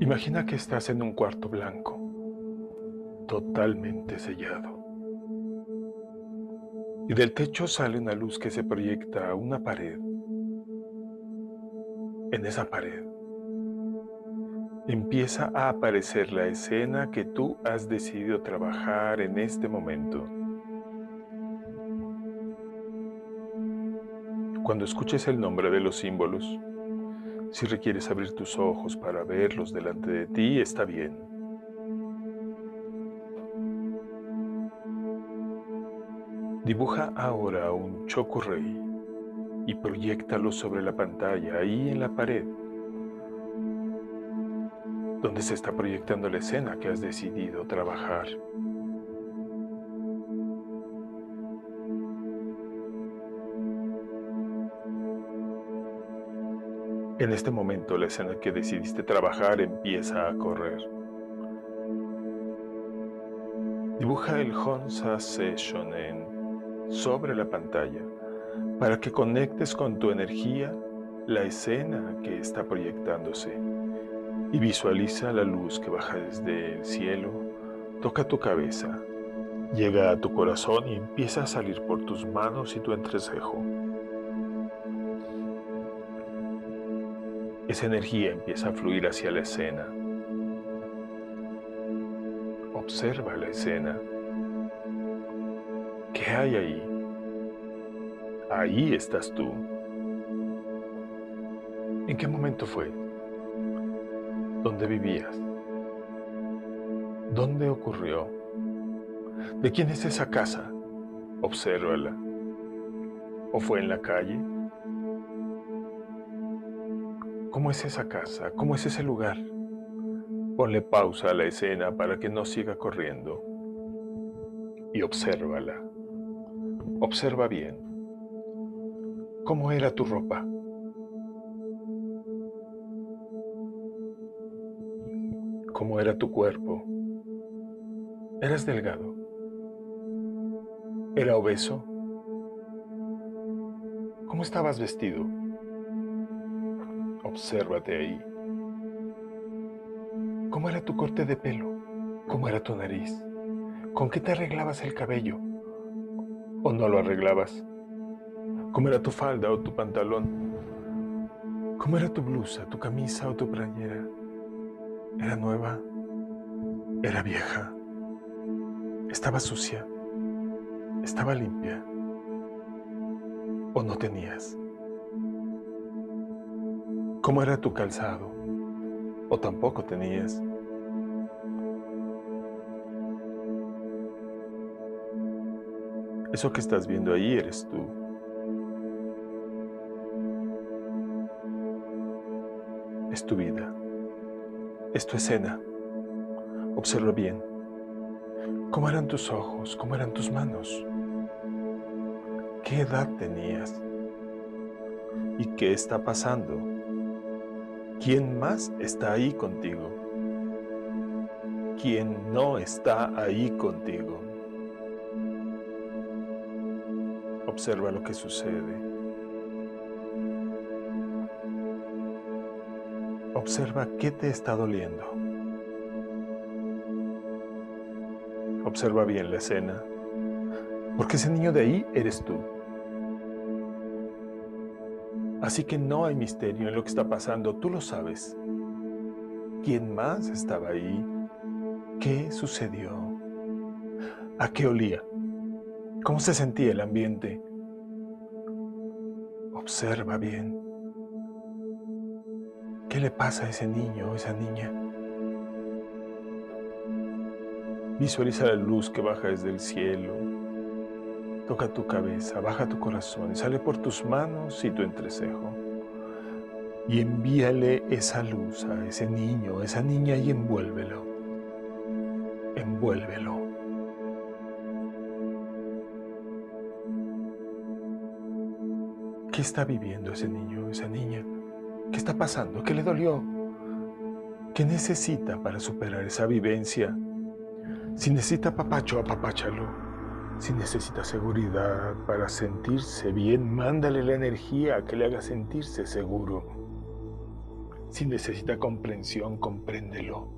Imagina que estás en un cuarto blanco, totalmente sellado. Y del techo sale una luz que se proyecta a una pared. En esa pared empieza a aparecer la escena que tú has decidido trabajar en este momento. Cuando escuches el nombre de los símbolos, si requieres abrir tus ojos para verlos delante de ti, está bien. Dibuja ahora un chocorrey y proyectalo sobre la pantalla, ahí en la pared, donde se está proyectando la escena que has decidido trabajar. En este momento la escena que decidiste trabajar empieza a correr. Dibuja el Honsa Sessionen sobre la pantalla para que conectes con tu energía la escena que está proyectándose y visualiza la luz que baja desde el cielo, toca tu cabeza, llega a tu corazón y empieza a salir por tus manos y tu entrecejo. Esa energía empieza a fluir hacia la escena. Observa la escena. ¿Qué hay ahí? Ahí estás tú. ¿En qué momento fue? ¿Dónde vivías? ¿Dónde ocurrió? ¿De quién es esa casa? Obsérvala. ¿O fue en la calle? ¿Cómo es esa casa? ¿Cómo es ese lugar? Ponle pausa a la escena para que no siga corriendo y obsérvala. Observa bien. ¿Cómo era tu ropa? ¿Cómo era tu cuerpo? ¿Eras delgado? ¿Era obeso? ¿Cómo estabas vestido? Obsérvate ahí. ¿Cómo era tu corte de pelo? ¿Cómo era tu nariz? ¿Con qué te arreglabas el cabello? ¿O no lo arreglabas? ¿Cómo era tu falda o tu pantalón? ¿Cómo era tu blusa, tu camisa o tu playera? ¿Era nueva? ¿Era vieja? ¿Estaba sucia? ¿Estaba limpia? ¿O no tenías? ¿Cómo era tu calzado? ¿O tampoco tenías? Eso que estás viendo ahí eres tú. Es tu vida. Es tu escena. Observa bien. ¿Cómo eran tus ojos? ¿Cómo eran tus manos? ¿Qué edad tenías? ¿Y qué está pasando? ¿Quién más está ahí contigo? ¿Quién no está ahí contigo? Observa lo que sucede. Observa qué te está doliendo. Observa bien la escena, porque ese niño de ahí eres tú. Así que no hay misterio en lo que está pasando, tú lo sabes. ¿Quién más estaba ahí? ¿Qué sucedió? ¿A qué olía? ¿Cómo se sentía el ambiente? Observa bien. ¿Qué le pasa a ese niño o esa niña? Visualiza la luz que baja desde el cielo, Toca tu cabeza, baja tu corazón y sale por tus manos y tu entrecejo. Y envíale esa luz a ese niño, a esa niña y envuélvelo. Envuélvelo. ¿Qué está viviendo ese niño, esa niña? ¿Qué está pasando? ¿Qué le dolió? ¿Qué necesita para superar esa vivencia? Si necesita papacho, apapáchalo. Si necesita seguridad para sentirse bien, mándale la energía que le haga sentirse seguro. Si necesita comprensión, compréndelo.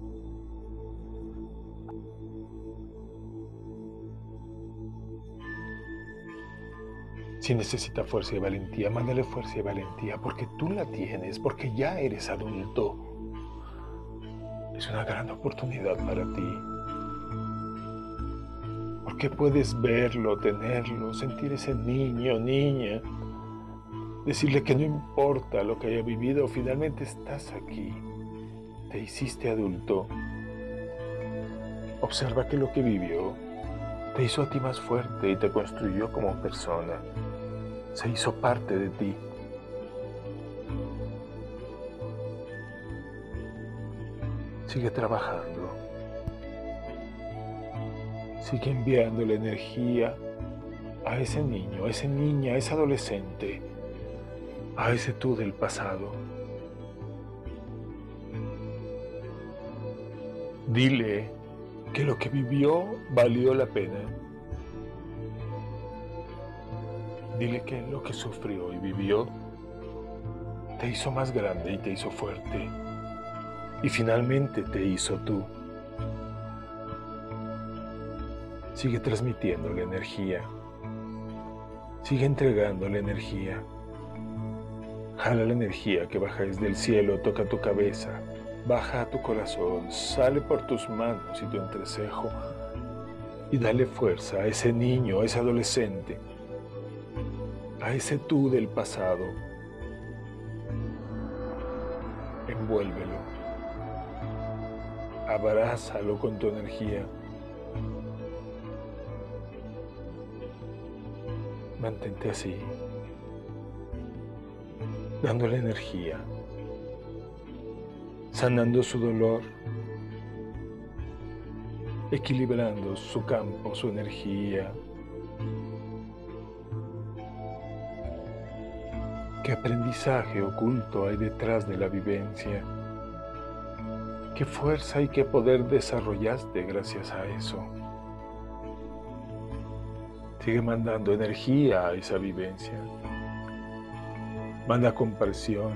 Si necesita fuerza y valentía, mándale fuerza y valentía porque tú la tienes, porque ya eres adulto. Es una gran oportunidad para ti. Porque puedes verlo, tenerlo, sentir ese niño, niña decirle que no importa lo que haya vivido, finalmente estás aquí, te hiciste adulto. Observa que lo que vivió te hizo a ti más fuerte y te construyó como persona, se hizo parte de ti. Sigue trabajando. Sigue enviando la energía a ese niño, a esa niña, a ese adolescente a ese tú del pasado. Dile que lo que vivió valió la pena. Dile que lo que sufrió y vivió te hizo más grande y te hizo fuerte. Y finalmente te hizo tú. Sigue transmitiendo la energía. Sigue entregando la energía. Jala la energía que baja desde el cielo, toca tu cabeza, baja a tu corazón, sale por tus manos y tu entrecejo y dale fuerza a ese niño, a ese adolescente, a ese tú del pasado. Envuélvelo, abrázalo con tu energía. Mantente así dándole energía, sanando su dolor, equilibrando su campo, su energía. ¿Qué aprendizaje oculto hay detrás de la vivencia? ¿Qué fuerza y qué poder desarrollaste gracias a eso? Sigue mandando energía a esa vivencia. Manda compasión,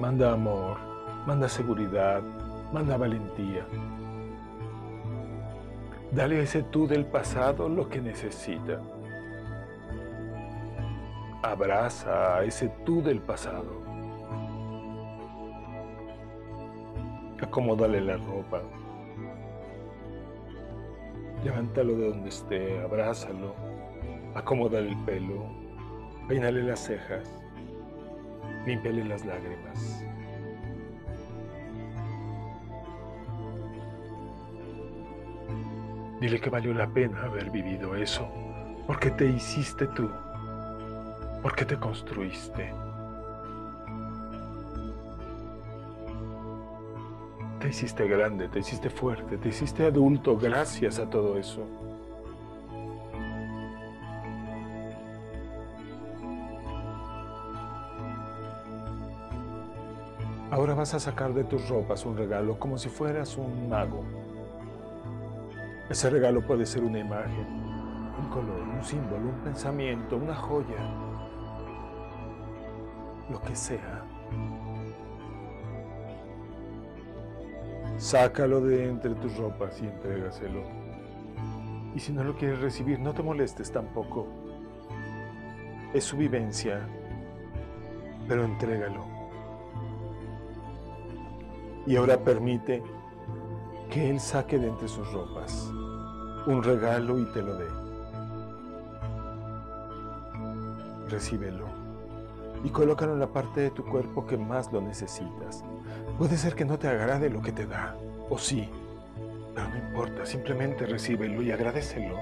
manda amor, manda seguridad, manda valentía. Dale a ese tú del pasado lo que necesita. Abraza a ese tú del pasado. Acomódale la ropa. Levántalo de donde esté, abrázalo. Acomódale el pelo. Peínale las cejas. Límpiale las lágrimas. Dile que valió la pena haber vivido eso, porque te hiciste tú, porque te construiste. Te hiciste grande, te hiciste fuerte, te hiciste adulto gracias a todo eso. Vas a sacar de tus ropas un regalo como si fueras un mago. Ese regalo puede ser una imagen, un color, un símbolo, un pensamiento, una joya, lo que sea. Sácalo de entre tus ropas y entrégaselo. Y si no lo quieres recibir, no te molestes tampoco. Es su vivencia, pero entrégalo. Y ahora permite que Él saque de entre sus ropas un regalo y te lo dé. Recíbelo y colócalo en la parte de tu cuerpo que más lo necesitas. Puede ser que no te agrade lo que te da, o sí, pero no importa, simplemente recíbelo y agradecelo.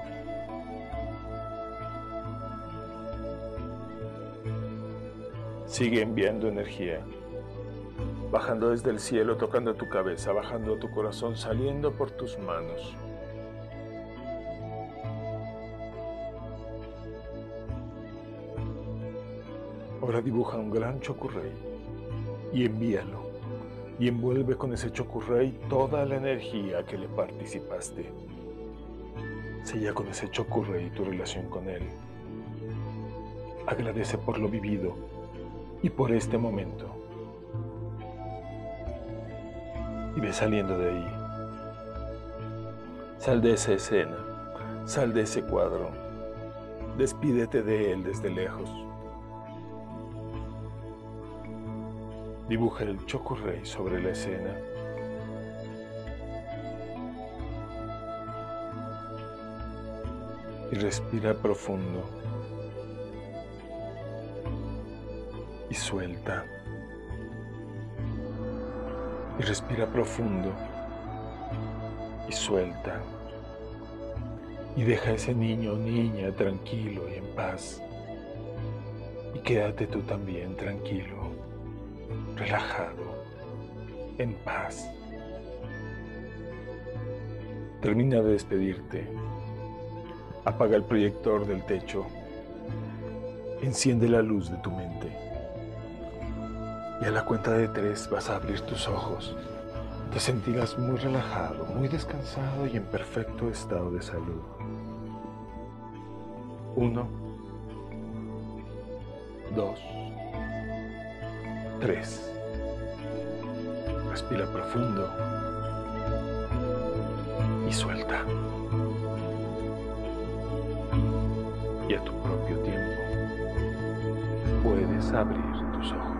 Sigue enviando energía bajando desde el cielo, tocando tu cabeza, bajando tu corazón, saliendo por tus manos. Ahora dibuja un gran chocurrey y envíalo y envuelve con ese chocurrey toda la energía que le participaste. Sella con ese chocurrey tu relación con él. Agradece por lo vivido y por este momento. Y ve saliendo de ahí. Sal de esa escena, sal de ese cuadro, despídete de él desde lejos. Dibuja el Chokurrey sobre la escena. Y respira profundo. Y suelta. Y respira profundo. Y suelta. Y deja a ese niño o niña tranquilo y en paz. Y quédate tú también tranquilo relajado, en paz. Termina de despedirte. Apaga el proyector del techo. Enciende la luz de tu mente. Y a la cuenta de tres vas a abrir tus ojos. Te sentirás muy relajado, muy descansado y en perfecto estado de salud. Uno, dos, tres. Respira profundo y suelta. Y a tu propio tiempo puedes abrir tus ojos.